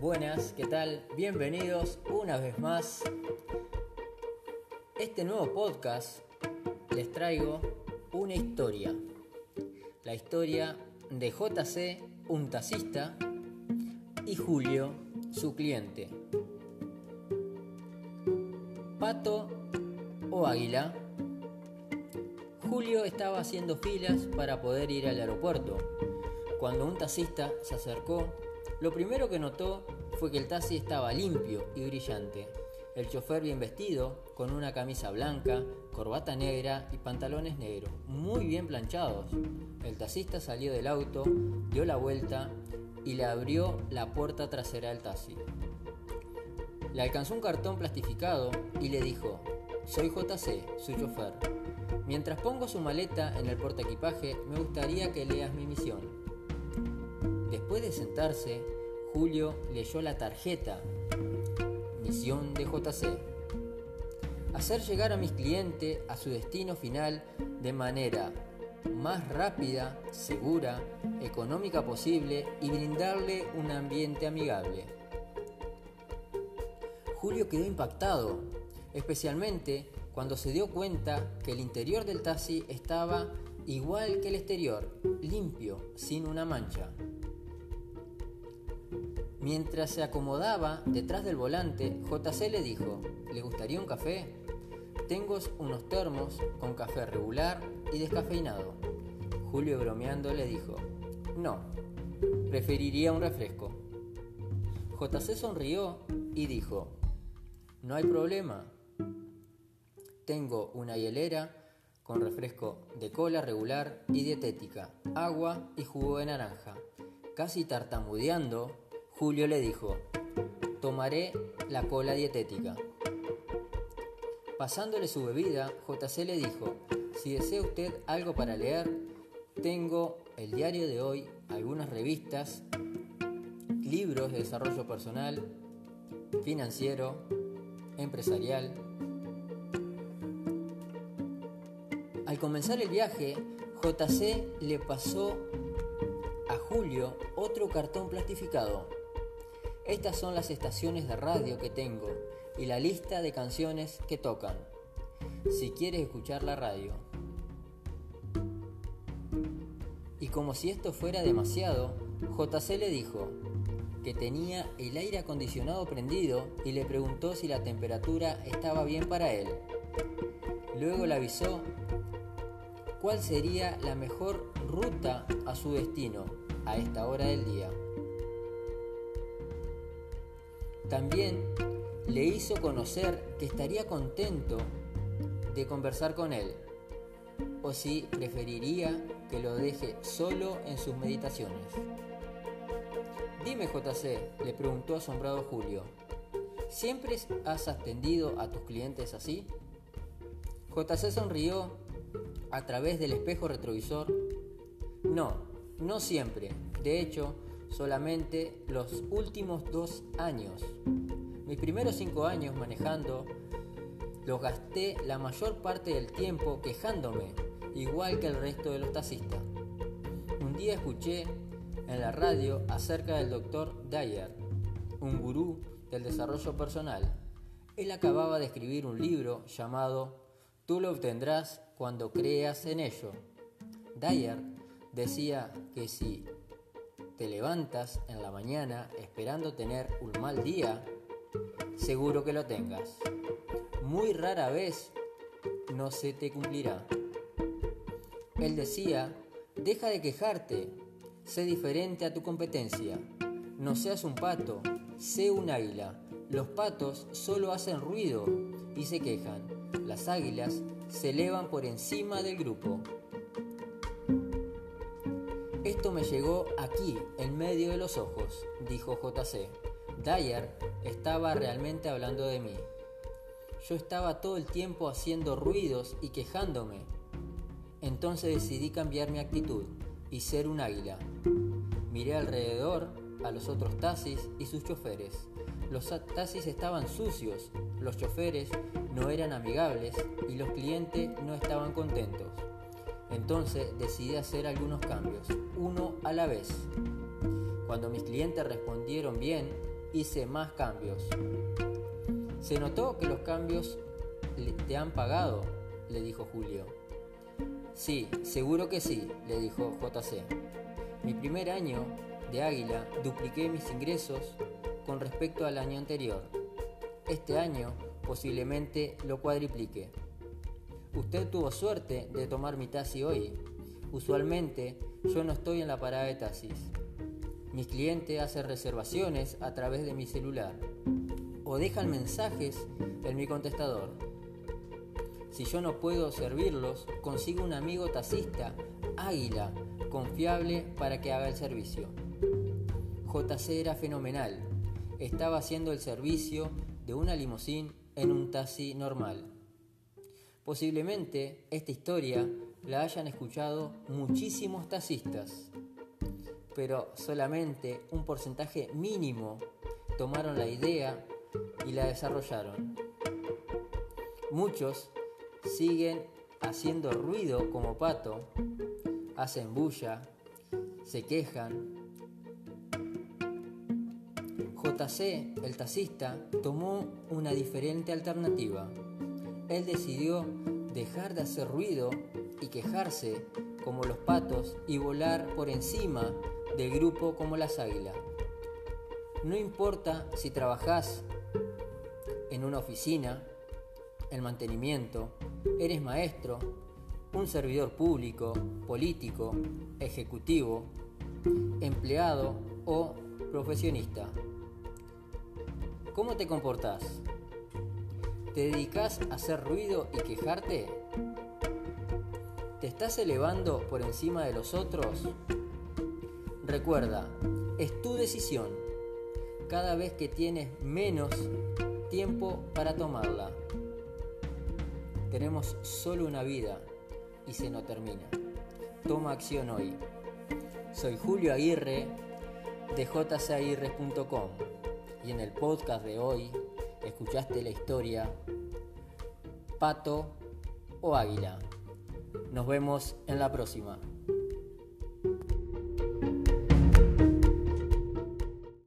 Buenas, ¿qué tal? Bienvenidos una vez más. Este nuevo podcast les traigo una historia. La historia de JC, un taxista, y Julio, su cliente. Pato o águila. Julio estaba haciendo filas para poder ir al aeropuerto. Cuando un taxista se acercó, lo primero que notó fue que el taxi estaba limpio y brillante. El chofer bien vestido, con una camisa blanca, corbata negra y pantalones negros, muy bien planchados. El taxista salió del auto, dio la vuelta y le abrió la puerta trasera del taxi. Le alcanzó un cartón plastificado y le dijo, soy JC, su chofer. Mientras pongo su maleta en el portaequipaje, me gustaría que leas mi misión. Después de sentarse, Julio leyó la tarjeta. Misión de JC. Hacer llegar a mis clientes a su destino final de manera más rápida, segura, económica posible y brindarle un ambiente amigable. Julio quedó impactado, especialmente cuando se dio cuenta que el interior del taxi estaba igual que el exterior, limpio, sin una mancha. Mientras se acomodaba detrás del volante, JC le dijo, ¿le gustaría un café? Tengo unos termos con café regular y descafeinado. Julio bromeando le dijo, no, preferiría un refresco. JC sonrió y dijo, no hay problema. Tengo una hielera con refresco de cola regular y dietética, agua y jugo de naranja. Casi tartamudeando, Julio le dijo, tomaré la cola dietética. Pasándole su bebida, JC le dijo, si desea usted algo para leer, tengo el diario de hoy, algunas revistas, libros de desarrollo personal, financiero, empresarial. Al comenzar el viaje, JC le pasó a Julio otro cartón plastificado estas son las estaciones de radio que tengo y la lista de canciones que tocan. Si quieres escuchar la radio. Y como si esto fuera demasiado, JC le dijo que tenía el aire acondicionado prendido y le preguntó si la temperatura estaba bien para él. Luego le avisó cuál sería la mejor ruta a su destino a esta hora del día. También le hizo conocer que estaría contento de conversar con él, o si preferiría que lo deje solo en sus meditaciones. Dime JC, le preguntó asombrado Julio, ¿siempre has atendido a tus clientes así? JC sonrió a través del espejo retrovisor. No, no siempre. De hecho, solamente los últimos dos años. Mis primeros cinco años manejando los gasté la mayor parte del tiempo quejándome, igual que el resto de los taxistas. Un día escuché en la radio acerca del doctor Dyer, un gurú del desarrollo personal. Él acababa de escribir un libro llamado Tú lo obtendrás cuando creas en ello. Dyer decía que si te levantas en la mañana esperando tener un mal día, seguro que lo tengas. Muy rara vez no se te cumplirá. Él decía, deja de quejarte, sé diferente a tu competencia. No seas un pato, sé un águila. Los patos solo hacen ruido y se quejan. Las águilas se elevan por encima del grupo. Esto me llegó aquí, en medio de los ojos, dijo JC. Dyer estaba realmente hablando de mí. Yo estaba todo el tiempo haciendo ruidos y quejándome. Entonces decidí cambiar mi actitud y ser un águila. Miré alrededor a los otros taxis y sus choferes. Los taxis estaban sucios, los choferes no eran amigables y los clientes no estaban contentos. Entonces decidí hacer algunos cambios, uno a la vez. Cuando mis clientes respondieron bien, hice más cambios. ¿Se notó que los cambios te han pagado? le dijo Julio. Sí, seguro que sí, le dijo JC. Mi primer año de Águila dupliqué mis ingresos con respecto al año anterior. Este año posiblemente lo cuadriplique. Usted tuvo suerte de tomar mi taxi hoy. Usualmente yo no estoy en la parada de taxis. Mis clientes hacen reservaciones a través de mi celular o dejan mensajes en mi contestador. Si yo no puedo servirlos, consigo un amigo taxista, águila, confiable para que haga el servicio. JC era fenomenal. Estaba haciendo el servicio de una limusín en un taxi normal. Posiblemente esta historia la hayan escuchado muchísimos taxistas, pero solamente un porcentaje mínimo tomaron la idea y la desarrollaron. Muchos siguen haciendo ruido como pato, hacen bulla, se quejan. JC, el taxista, tomó una diferente alternativa. Él decidió dejar de hacer ruido y quejarse como los patos y volar por encima del grupo como las águilas. No importa si trabajás en una oficina, en mantenimiento, eres maestro, un servidor público, político, ejecutivo, empleado o profesionista. ¿Cómo te comportás? ¿Te dedicas a hacer ruido y quejarte? ¿Te estás elevando por encima de los otros? Recuerda, es tu decisión. Cada vez que tienes menos tiempo para tomarla. Tenemos solo una vida y se nos termina. Toma acción hoy. Soy Julio Aguirre de y en el podcast de hoy escuchaste la historia Pato o Águila. Nos vemos en la próxima.